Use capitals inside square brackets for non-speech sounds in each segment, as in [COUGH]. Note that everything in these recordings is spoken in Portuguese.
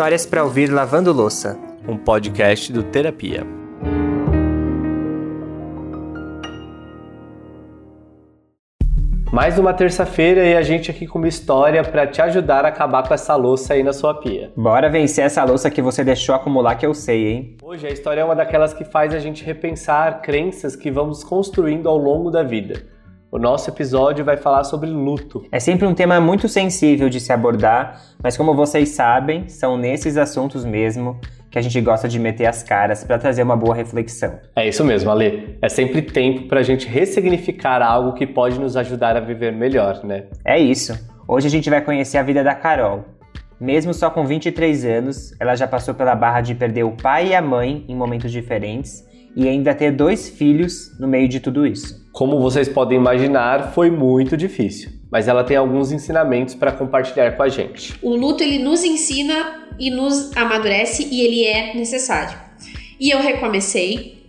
Histórias para ouvir lavando louça, um podcast do Terapia. Mais uma terça-feira e a gente aqui com uma história para te ajudar a acabar com essa louça aí na sua pia. Bora vencer essa louça que você deixou acumular que eu sei, hein? Hoje a história é uma daquelas que faz a gente repensar crenças que vamos construindo ao longo da vida. O nosso episódio vai falar sobre luto. É sempre um tema muito sensível de se abordar, mas como vocês sabem, são nesses assuntos mesmo que a gente gosta de meter as caras para trazer uma boa reflexão. É isso mesmo, Ale. É sempre tempo para a gente ressignificar algo que pode nos ajudar a viver melhor, né? É isso. Hoje a gente vai conhecer a vida da Carol. Mesmo só com 23 anos, ela já passou pela barra de perder o pai e a mãe em momentos diferentes e ainda ter dois filhos no meio de tudo isso. Como vocês podem imaginar, foi muito difícil, mas ela tem alguns ensinamentos para compartilhar com a gente. O luto ele nos ensina e nos amadurece e ele é necessário. E eu recomecei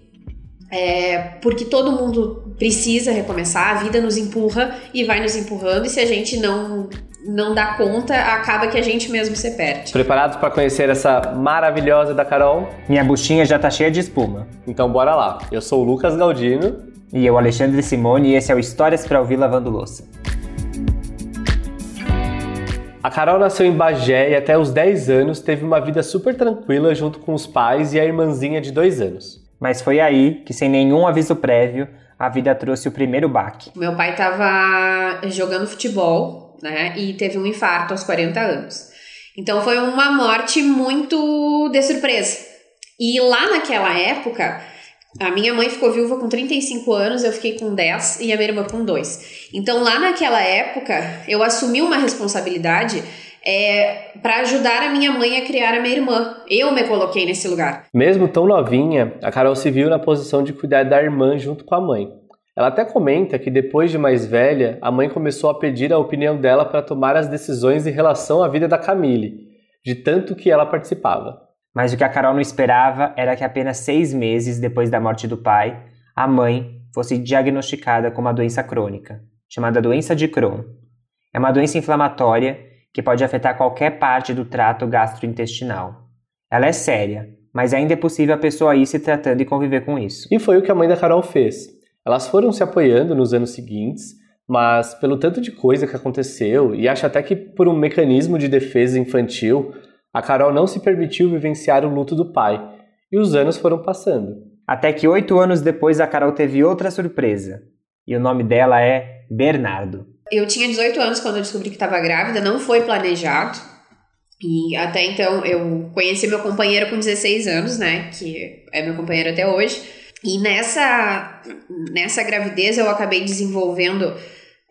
é, porque todo mundo precisa recomeçar, a vida nos empurra e vai nos empurrando, e se a gente não não dá conta, acaba que a gente mesmo se perde. Preparados para conhecer essa maravilhosa da Carol? Minha buchinha já tá cheia de espuma. Então bora lá. Eu sou o Lucas Galdino. E eu, Alexandre Simone, e esse é o Histórias para ouvir lavando louça. A Carol nasceu em Bagé e até os 10 anos teve uma vida super tranquila junto com os pais e a irmãzinha de 2 anos. Mas foi aí que, sem nenhum aviso prévio, a vida trouxe o primeiro baque. Meu pai estava jogando futebol né? E teve um infarto aos 40 anos. Então foi uma morte muito de surpresa. E lá naquela época, a minha mãe ficou viúva com 35 anos, eu fiquei com 10 e a minha irmã com 2. Então lá naquela época, eu assumi uma responsabilidade é, para ajudar a minha mãe a criar a minha irmã. Eu me coloquei nesse lugar. Mesmo tão novinha, a Carol se viu na posição de cuidar da irmã junto com a mãe. Ela até comenta que depois de mais velha, a mãe começou a pedir a opinião dela para tomar as decisões em relação à vida da Camille, de tanto que ela participava. Mas o que a Carol não esperava era que apenas seis meses depois da morte do pai, a mãe fosse diagnosticada com uma doença crônica, chamada doença de Crohn. É uma doença inflamatória que pode afetar qualquer parte do trato gastrointestinal. Ela é séria, mas ainda é possível a pessoa ir se tratando e conviver com isso. E foi o que a mãe da Carol fez. Elas foram se apoiando nos anos seguintes, mas pelo tanto de coisa que aconteceu, e acho até que por um mecanismo de defesa infantil, a Carol não se permitiu vivenciar o luto do pai, e os anos foram passando. Até que oito anos depois a Carol teve outra surpresa, e o nome dela é Bernardo. Eu tinha 18 anos quando eu descobri que estava grávida, não foi planejado. E até então eu conheci meu companheiro com 16 anos, né? Que é meu companheiro até hoje. E nessa, nessa gravidez eu acabei desenvolvendo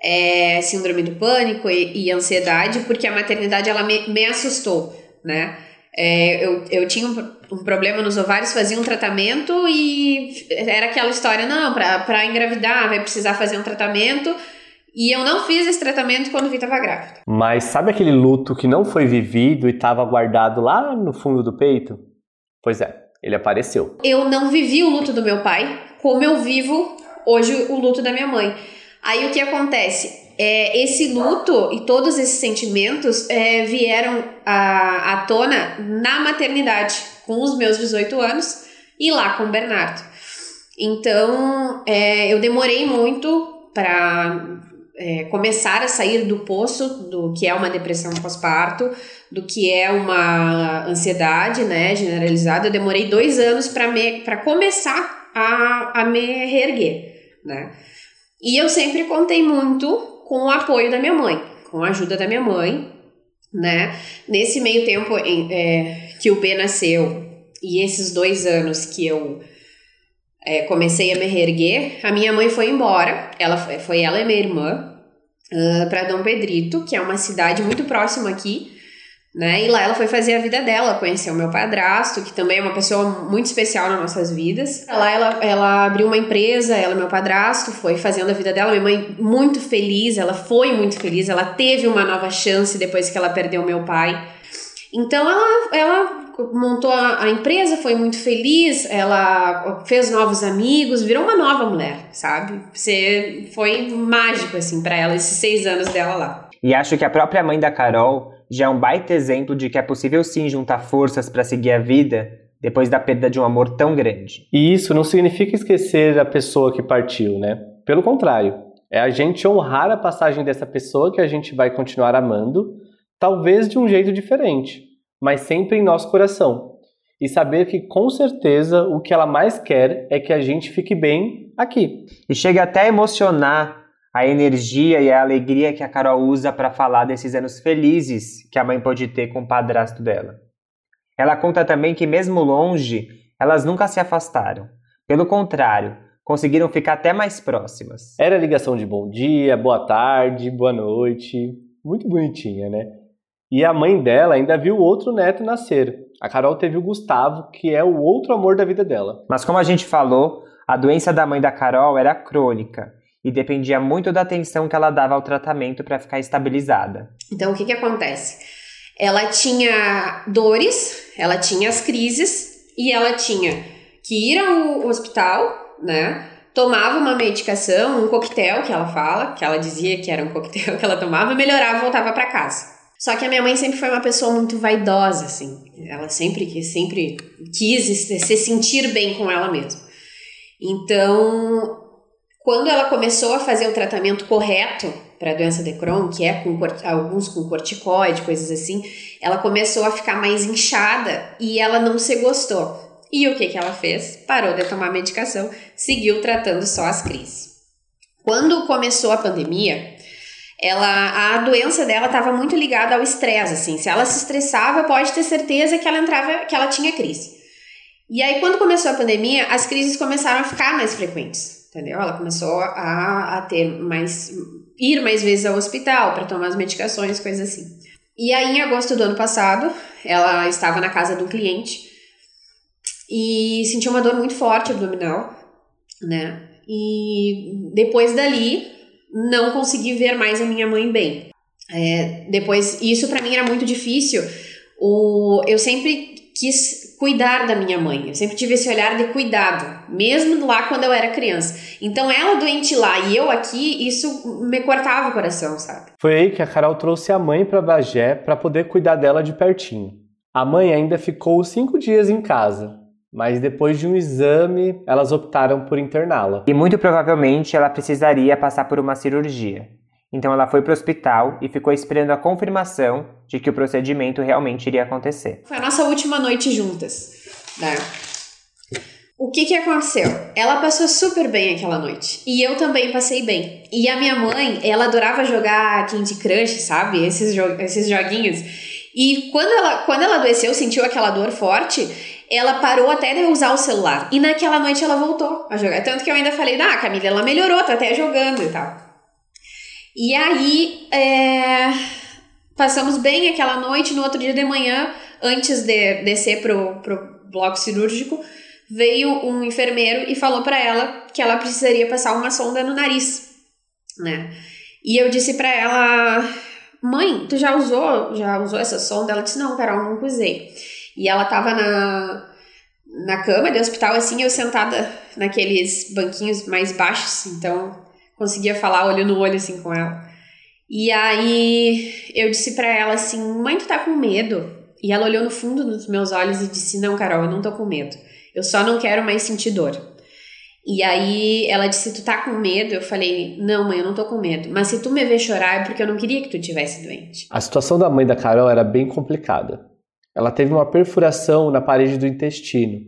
é, síndrome do pânico e, e, ansiedade, porque a maternidade ela me, me assustou, né? É, eu, eu tinha um, um, problema nos ovários, fazia um tratamento e era aquela história, não, para engravidar vai precisar fazer um tratamento. E eu não fiz esse tratamento quando vi estava grávida. Mas sabe aquele luto que não foi vivido e estava guardado lá no fundo do peito? Pois é, ele apareceu. Eu não vivi o luto do meu pai como eu vivo hoje o luto da minha mãe. Aí o que acontece? É, esse luto e todos esses sentimentos é, vieram à, à tona na maternidade, com os meus 18 anos e lá com o Bernardo. Então, é, eu demorei muito para é, começar a sair do poço do que é uma depressão pós-parto, do que é uma ansiedade né, generalizada. Eu demorei dois anos para começar a, a me reerguer. Né? E eu sempre contei muito com o apoio da minha mãe, com a ajuda da minha mãe. Né? Nesse meio tempo em, é, que o B nasceu e esses dois anos que eu é, comecei a me reerguer, a minha mãe foi embora. Ela foi, foi ela e minha irmã uh, para Dom Pedrito, que é uma cidade muito próxima aqui, né? E lá ela foi fazer a vida dela, conheceu meu padrasto, que também é uma pessoa muito especial nas nossas vidas. Lá ela, ela abriu uma empresa, ela meu padrasto, foi fazendo a vida dela. Minha mãe muito feliz, ela foi muito feliz, ela teve uma nova chance depois que ela perdeu meu pai. Então ela, ela montou a, a, empresa, foi muito feliz, ela fez novos amigos, virou uma nova mulher, sabe? Você foi mágico assim para ela esses seis anos dela lá. E acho que a própria mãe da Carol já é um baita exemplo de que é possível sim juntar forças para seguir a vida depois da perda de um amor tão grande. E isso não significa esquecer a pessoa que partiu, né? Pelo contrário, é a gente honrar a passagem dessa pessoa que a gente vai continuar amando, talvez de um jeito diferente, mas sempre em nosso coração. E saber que com certeza o que ela mais quer é que a gente fique bem aqui. E chega até a emocionar a energia e a alegria que a Carol usa para falar desses anos felizes que a mãe pode ter com o padrasto dela. Ela conta também que, mesmo longe, elas nunca se afastaram. Pelo contrário, conseguiram ficar até mais próximas. Era ligação de bom dia, boa tarde, boa noite. Muito bonitinha, né? E a mãe dela ainda viu outro neto nascer. A Carol teve o Gustavo, que é o outro amor da vida dela. Mas como a gente falou, a doença da mãe da Carol era crônica e dependia muito da atenção que ela dava ao tratamento para ficar estabilizada. Então, o que, que acontece? Ela tinha dores, ela tinha as crises e ela tinha que ir ao hospital, né? Tomava uma medicação, um coquetel que ela fala, que ela dizia que era um coquetel [LAUGHS] que ela tomava, melhorava e voltava para casa. Só que a minha mãe sempre foi uma pessoa muito vaidosa, assim. Ela sempre, sempre quis se sentir bem com ela mesma. Então, quando ela começou a fazer o tratamento correto para a doença de Crohn, que é com alguns com corticoide, coisas assim, ela começou a ficar mais inchada e ela não se gostou. E o que, que ela fez? Parou de tomar medicação, seguiu tratando só as crises. Quando começou a pandemia, ela, a doença dela estava muito ligada ao estresse, assim. Se ela se estressava, pode ter certeza que ela entrava, que ela tinha crise. E aí, quando começou a pandemia, as crises começaram a ficar mais frequentes entendeu? Ela começou a, a ter mais. ir mais vezes ao hospital para tomar as medicações, coisas assim. E aí, em agosto do ano passado, ela estava na casa de um cliente e sentiu uma dor muito forte abdominal, né? E depois dali, não consegui ver mais a minha mãe bem. É, depois, isso para mim era muito difícil. O, eu sempre quis cuidar da minha mãe. Eu sempre tive esse olhar de cuidado, mesmo lá quando eu era criança. Então, ela doente lá e eu aqui, isso me cortava o coração, sabe? Foi aí que a Carol trouxe a mãe para Bagé para poder cuidar dela de pertinho. A mãe ainda ficou cinco dias em casa, mas depois de um exame, elas optaram por interná-la. E muito provavelmente ela precisaria passar por uma cirurgia. Então ela foi para o hospital e ficou esperando a confirmação de que o procedimento realmente iria acontecer. Foi a nossa última noite juntas, né? O que que aconteceu? Ela passou super bem aquela noite. E eu também passei bem. E a minha mãe, ela adorava jogar Candy Crush, sabe? Esses, jo esses joguinhos. E quando ela, quando ela adoeceu, sentiu aquela dor forte, ela parou até de usar o celular. E naquela noite ela voltou a jogar. Tanto que eu ainda falei, ah, Camila, ela melhorou, tá até jogando e tal. E aí, é, passamos bem aquela noite. No outro dia de manhã, antes de descer pro, pro bloco cirúrgico, veio um enfermeiro e falou para ela que ela precisaria passar uma sonda no nariz, né? E eu disse para ela, mãe, tu já usou, já usou essa sonda? Ela disse, não, Carol, nunca usei. E ela tava na, na cama de hospital, assim, eu sentada naqueles banquinhos mais baixos, então conseguia falar olho no olho assim com ela. E aí eu disse para ela assim: "Mãe, tu tá com medo?" E ela olhou no fundo dos meus olhos e disse: "Não, Carol, eu não tô com medo. Eu só não quero mais sentir dor." E aí ela disse: "Tu tá com medo?" Eu falei: "Não, mãe, eu não tô com medo. Mas se tu me ver chorar é porque eu não queria que tu tivesse doente." A situação da mãe da Carol era bem complicada. Ela teve uma perfuração na parede do intestino.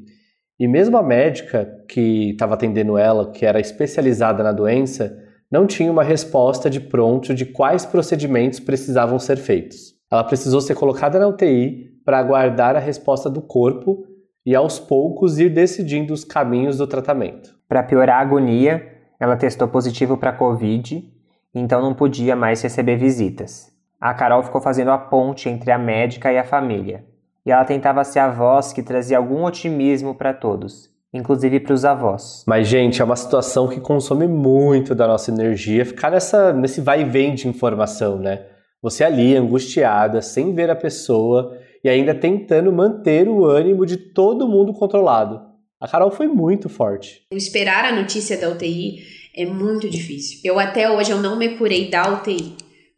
E mesmo a médica que estava atendendo ela, que era especializada na doença, não tinha uma resposta de pronto de quais procedimentos precisavam ser feitos. Ela precisou ser colocada na UTI para aguardar a resposta do corpo e aos poucos ir decidindo os caminhos do tratamento. Para piorar a agonia, ela testou positivo para Covid, então não podia mais receber visitas. A Carol ficou fazendo a ponte entre a médica e a família, e ela tentava ser a voz que trazia algum otimismo para todos, inclusive para os avós. Mas, gente, é uma situação que consome muito da nossa energia ficar nessa, nesse vai e vem de informação, né? Você ali, angustiada, sem ver a pessoa e ainda tentando manter o ânimo de todo mundo controlado. A Carol foi muito forte. Esperar a notícia da UTI é muito difícil. Eu até hoje eu não me curei da UTI.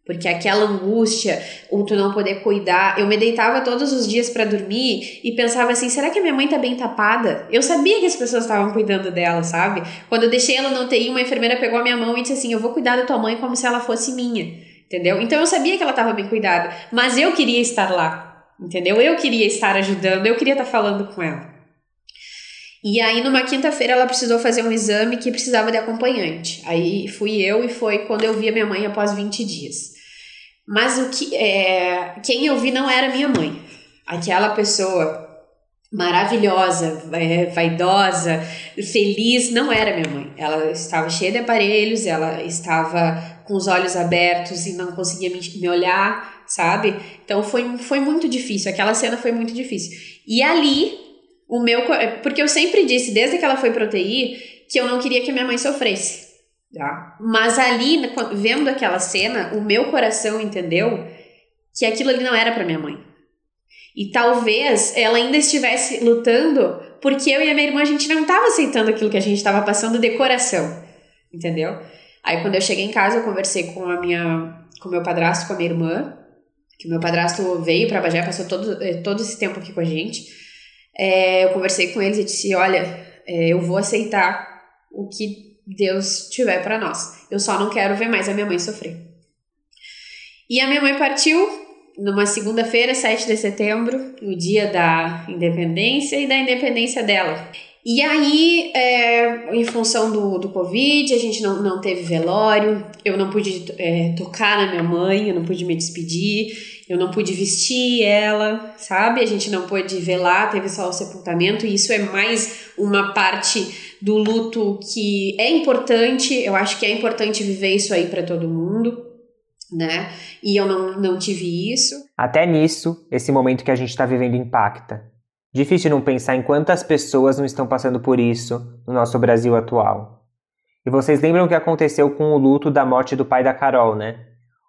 Porque aquela angústia, ou tu não poder cuidar, eu me deitava todos os dias para dormir e pensava assim: será que a minha mãe tá bem tapada? Eu sabia que as pessoas estavam cuidando dela, sabe? Quando eu deixei ela no TI, uma enfermeira pegou a minha mão e disse assim: eu vou cuidar da tua mãe como se ela fosse minha, entendeu? Então eu sabia que ela tava bem cuidada, mas eu queria estar lá, entendeu? Eu queria estar ajudando, eu queria estar falando com ela. E aí, numa quinta-feira, ela precisou fazer um exame que precisava de acompanhante. Aí fui eu e foi quando eu vi a minha mãe após 20 dias. Mas o que é, quem eu vi não era minha mãe. Aquela pessoa maravilhosa, é, vaidosa, feliz, não era minha mãe. Ela estava cheia de aparelhos, ela estava com os olhos abertos e não conseguia me, me olhar, sabe? Então foi, foi muito difícil. Aquela cena foi muito difícil. E ali, o meu. Porque eu sempre disse, desde que ela foi pro que eu não queria que minha mãe sofresse. Tá? Mas ali, vendo aquela cena, o meu coração entendeu que aquilo ali não era para minha mãe. E talvez ela ainda estivesse lutando porque eu e a minha irmã a gente não estava aceitando aquilo que a gente estava passando de coração. Entendeu? Aí quando eu cheguei em casa, eu conversei com a minha com meu padrasto, com a minha irmã, que meu padrasto veio para Bagé, passou todo, eh, todo esse tempo aqui com a gente. É, eu conversei com eles e disse: Olha, é, eu vou aceitar o que Deus tiver para nós. Eu só não quero ver mais a minha mãe sofrer. E a minha mãe partiu numa segunda-feira, 7 de setembro, o dia da independência e da independência dela. E aí, é, em função do, do Covid, a gente não, não teve velório, eu não pude é, tocar na minha mãe, eu não pude me despedir, eu não pude vestir ela, sabe? A gente não pôde velar, teve só o sepultamento, e isso é mais uma parte do luto que é importante, eu acho que é importante viver isso aí para todo mundo, né? E eu não, não tive isso. Até nisso, esse momento que a gente está vivendo impacta. Difícil não pensar em quantas pessoas não estão passando por isso no nosso Brasil atual. E vocês lembram o que aconteceu com o luto da morte do pai da Carol, né?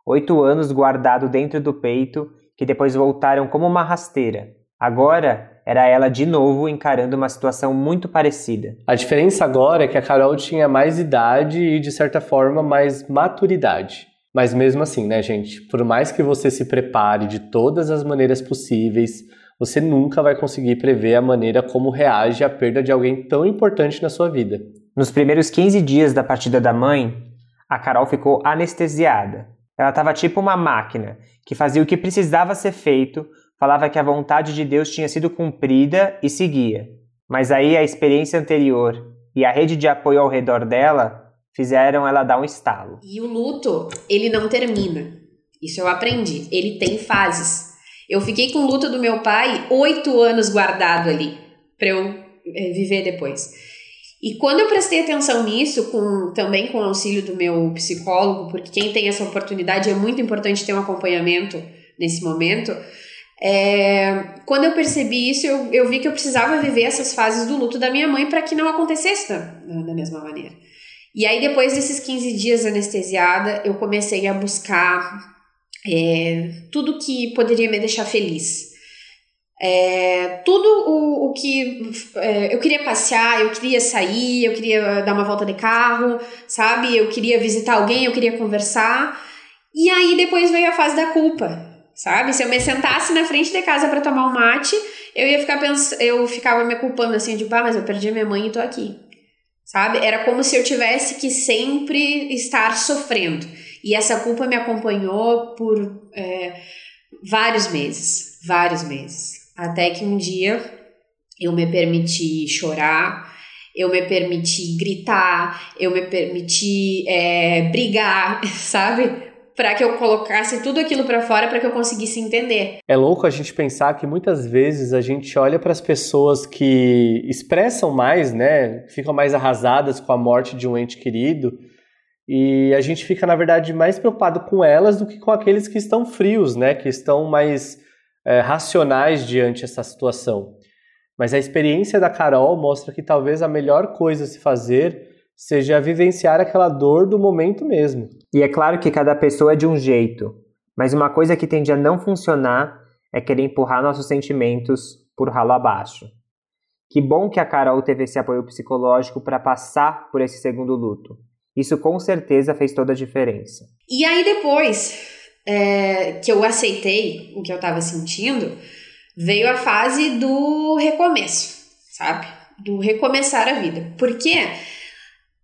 Oito anos guardado dentro do peito, que depois voltaram como uma rasteira. Agora era ela de novo encarando uma situação muito parecida. A diferença agora é que a Carol tinha mais idade e, de certa forma, mais maturidade. Mas mesmo assim, né, gente? Por mais que você se prepare de todas as maneiras possíveis, você nunca vai conseguir prever a maneira como reage a perda de alguém tão importante na sua vida. Nos primeiros 15 dias da partida da mãe, a Carol ficou anestesiada. Ela estava tipo uma máquina que fazia o que precisava ser feito falava que a vontade de Deus tinha sido cumprida e seguia. Mas aí a experiência anterior e a rede de apoio ao redor dela fizeram ela dar um estalo. E o luto, ele não termina. Isso eu aprendi. Ele tem fases. Eu fiquei com o luto do meu pai oito anos guardado ali para eu é, viver depois. E quando eu prestei atenção nisso, com, também com o auxílio do meu psicólogo, porque quem tem essa oportunidade é muito importante ter um acompanhamento nesse momento, é, quando eu percebi isso, eu, eu vi que eu precisava viver essas fases do luto da minha mãe para que não acontecesse da, da mesma maneira. E aí, depois desses 15 dias anestesiada, eu comecei a buscar é, tudo que poderia me deixar feliz. É, tudo o, o que é, eu queria passear, eu queria sair, eu queria dar uma volta de carro, sabe? Eu queria visitar alguém, eu queria conversar. E aí depois veio a fase da culpa sabe? Se eu me sentasse na frente de casa para tomar um mate, eu ia ficar pensando, eu ficava me culpando assim, de, pá, mas eu perdi minha mãe e tô aqui. Sabe? Era como se eu tivesse que sempre estar sofrendo. E essa culpa me acompanhou por é, vários meses, vários meses. Até que um dia eu me permiti chorar, eu me permiti gritar, eu me permiti é, brigar, [LAUGHS] sabe? Para que eu colocasse tudo aquilo para fora para que eu conseguisse entender. É louco a gente pensar que muitas vezes a gente olha para as pessoas que expressam mais, né, ficam mais arrasadas com a morte de um ente querido, e a gente fica na verdade mais preocupado com elas do que com aqueles que estão frios, né, que estão mais é, racionais diante dessa situação. Mas a experiência da Carol mostra que talvez a melhor coisa a se fazer seja vivenciar aquela dor do momento mesmo. E é claro que cada pessoa é de um jeito, mas uma coisa que tende a não funcionar é querer empurrar nossos sentimentos por ralo abaixo. Que bom que a Carol teve esse apoio psicológico para passar por esse segundo luto. Isso com certeza fez toda a diferença. E aí depois é, que eu aceitei o que eu tava sentindo, veio a fase do recomeço, sabe? Do recomeçar a vida. Porque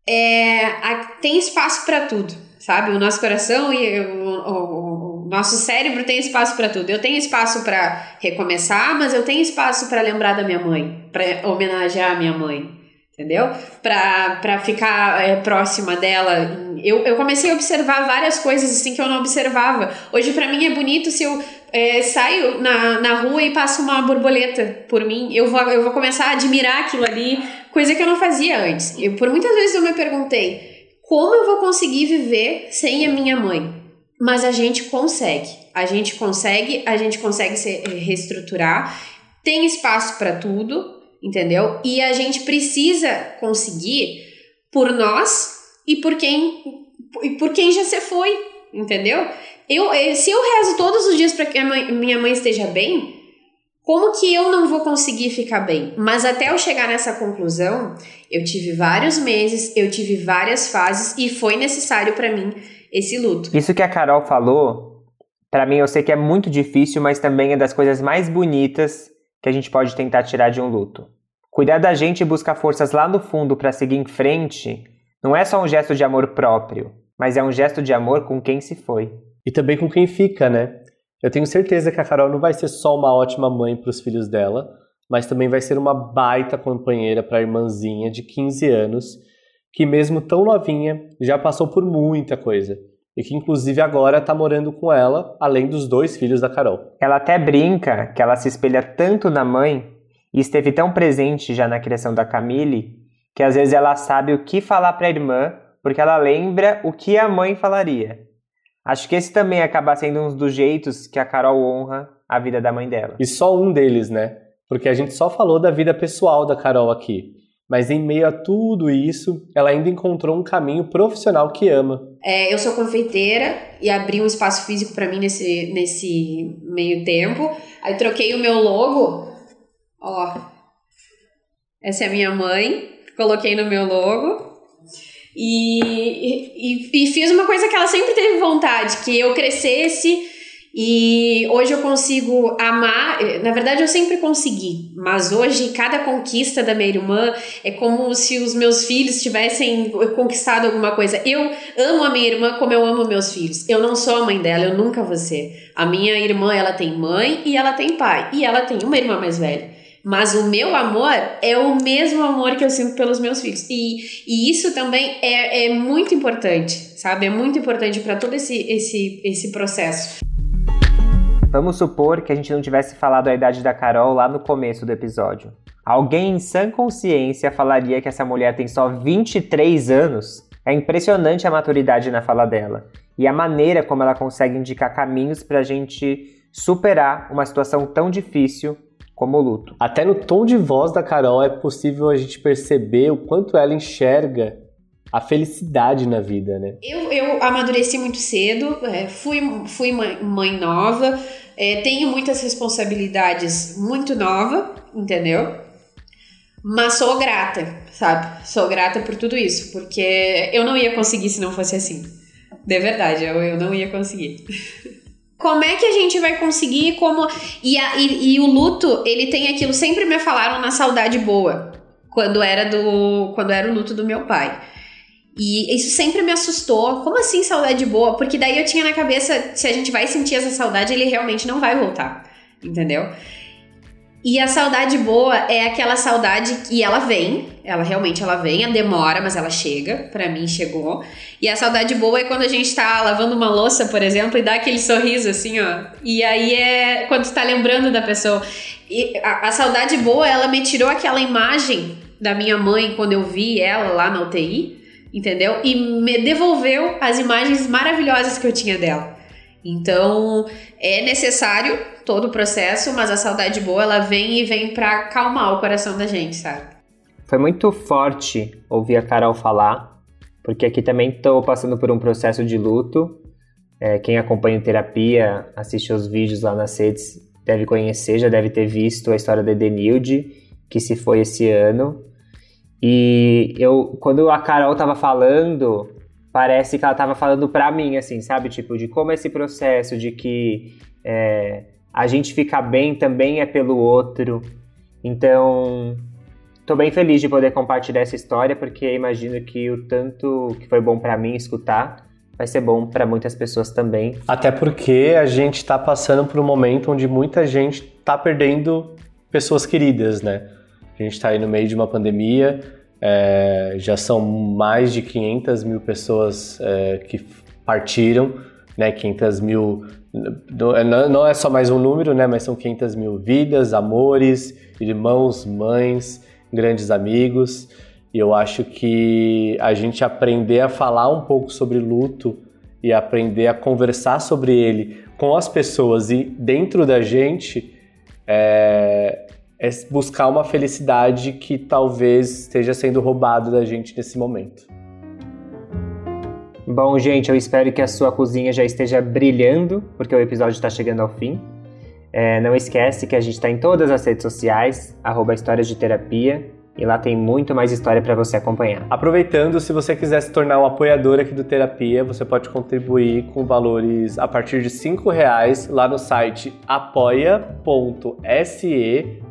é, a, tem espaço para tudo, sabe? O nosso coração e o, o, o nosso cérebro tem espaço para tudo. Eu tenho espaço para recomeçar, mas eu tenho espaço para lembrar da minha mãe, para homenagear a minha mãe, entendeu? Para ficar é, próxima dela. Eu, eu comecei a observar várias coisas assim que eu não observava. Hoje, para mim, é bonito se eu é, saio na, na rua e passo uma borboleta por mim. Eu vou, eu vou começar a admirar aquilo ali, coisa que eu não fazia antes. Eu, por muitas vezes eu me perguntei como eu vou conseguir viver sem a minha mãe. Mas a gente consegue. A gente consegue, a gente consegue se reestruturar. Tem espaço para tudo entendeu? E a gente precisa conseguir por nós e por quem e por quem já se foi, entendeu? Eu, eh, se eu rezo todos os dias para que mãe, minha mãe esteja bem, como que eu não vou conseguir ficar bem? Mas até eu chegar nessa conclusão, eu tive vários meses, eu tive várias fases e foi necessário para mim esse luto. Isso que a Carol falou, para mim eu sei que é muito difícil, mas também é das coisas mais bonitas que a gente pode tentar tirar de um luto. Cuidar da gente e buscar forças lá no fundo para seguir em frente não é só um gesto de amor próprio, mas é um gesto de amor com quem se foi. E também com quem fica, né? Eu tenho certeza que a Carol não vai ser só uma ótima mãe para os filhos dela, mas também vai ser uma baita companheira para a irmãzinha de 15 anos, que mesmo tão novinha já passou por muita coisa e que inclusive agora está morando com ela, além dos dois filhos da Carol. Ela até brinca que ela se espelha tanto na mãe e esteve tão presente já na criação da Camille que às vezes ela sabe o que falar para a irmã porque ela lembra o que a mãe falaria. Acho que esse também acaba sendo um dos jeitos que a Carol honra a vida da mãe dela. E só um deles, né? Porque a gente só falou da vida pessoal da Carol aqui. Mas em meio a tudo isso, ela ainda encontrou um caminho profissional que ama. É, eu sou confeiteira e abri um espaço físico para mim nesse, nesse meio tempo. Aí troquei o meu logo. Ó, essa é a minha mãe. Coloquei no meu logo. E, e, e fiz uma coisa que ela sempre teve vontade, que eu crescesse e hoje eu consigo amar, na verdade eu sempre consegui, mas hoje cada conquista da minha irmã é como se os meus filhos tivessem conquistado alguma coisa. Eu amo a minha irmã como eu amo meus filhos. Eu não sou a mãe dela, eu nunca vou ser. A minha irmã, ela tem mãe e ela tem pai, e ela tem uma irmã mais velha. Mas o meu amor é o mesmo amor que eu sinto pelos meus filhos. E, e isso também é, é muito importante, sabe? É muito importante para todo esse, esse, esse processo. Vamos supor que a gente não tivesse falado a idade da Carol lá no começo do episódio. Alguém em sã consciência falaria que essa mulher tem só 23 anos? É impressionante a maturidade na fala dela e a maneira como ela consegue indicar caminhos para a gente superar uma situação tão difícil como o luto. Até no tom de voz da Carol é possível a gente perceber o quanto ela enxerga a felicidade na vida, né? Eu, eu amadureci muito cedo, é, fui, fui mãe, mãe nova, é, tenho muitas responsabilidades muito nova, entendeu? Mas sou grata, sabe? Sou grata por tudo isso, porque eu não ia conseguir se não fosse assim. De verdade, eu, eu não ia conseguir. [LAUGHS] Como é que a gente vai conseguir como e, a, e, e o luto, ele tem aquilo sempre me falaram na saudade boa, quando era do quando era o luto do meu pai. E isso sempre me assustou. Como assim saudade boa? Porque daí eu tinha na cabeça, se a gente vai sentir essa saudade, ele realmente não vai voltar. Entendeu? E a saudade boa é aquela saudade que ela vem, ela realmente ela vem, a demora, mas ela chega, para mim chegou. E a saudade boa é quando a gente tá lavando uma louça, por exemplo, e dá aquele sorriso assim, ó. E aí é quando tu tá lembrando da pessoa. E a, a saudade boa, ela me tirou aquela imagem da minha mãe quando eu vi ela lá na UTI entendeu? E me devolveu as imagens maravilhosas que eu tinha dela. Então, é necessário todo o processo, mas a saudade boa, ela vem e vem para acalmar o coração da gente, sabe? Foi muito forte ouvir a Carol falar, porque aqui também estou passando por um processo de luto. É, quem acompanha terapia, assiste os vídeos lá nas redes, deve conhecer, já deve ter visto a história da Edenilde, que se foi esse ano. E eu, quando a Carol tava falando, parece que ela tava falando pra mim, assim, sabe? Tipo, de como esse processo de que é, a gente ficar bem também é pelo outro. Então, tô bem feliz de poder compartilhar essa história, porque imagino que o tanto que foi bom para mim escutar, vai ser bom para muitas pessoas também. Até porque a gente está passando por um momento onde muita gente está perdendo pessoas queridas, né? A gente está aí no meio de uma pandemia, é, já são mais de 500 mil pessoas é, que partiram, né? 500 mil não é só mais um número, né? Mas são 500 mil vidas, amores, irmãos, mães, grandes amigos. E eu acho que a gente aprender a falar um pouco sobre luto e aprender a conversar sobre ele com as pessoas e dentro da gente é, é buscar uma felicidade que talvez esteja sendo roubado da gente nesse momento. Bom, gente, eu espero que a sua cozinha já esteja brilhando, porque o episódio está chegando ao fim. É, não esquece que a gente está em todas as redes sociais, arroba Histórias de Terapia, e lá tem muito mais história para você acompanhar. Aproveitando, se você quiser se tornar um apoiador aqui do Terapia, você pode contribuir com valores a partir de R$ reais lá no site apoia.se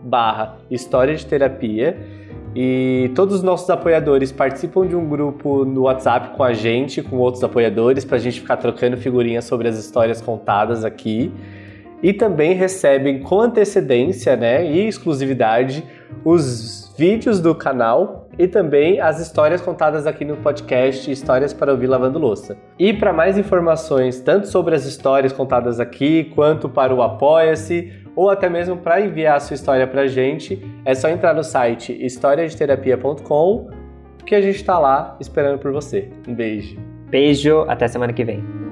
barra História de Terapia. E todos os nossos apoiadores participam de um grupo no WhatsApp com a gente, com outros apoiadores, para a gente ficar trocando figurinhas sobre as histórias contadas aqui. E também recebem com antecedência né, e exclusividade os vídeos do canal e também as histórias contadas aqui no podcast Histórias para ouvir lavando louça. E para mais informações, tanto sobre as histórias contadas aqui, quanto para o Apoia-se, ou até mesmo para enviar a sua história para a gente, é só entrar no site historiadeterapia.com que a gente está lá esperando por você. Um beijo. Beijo, até semana que vem.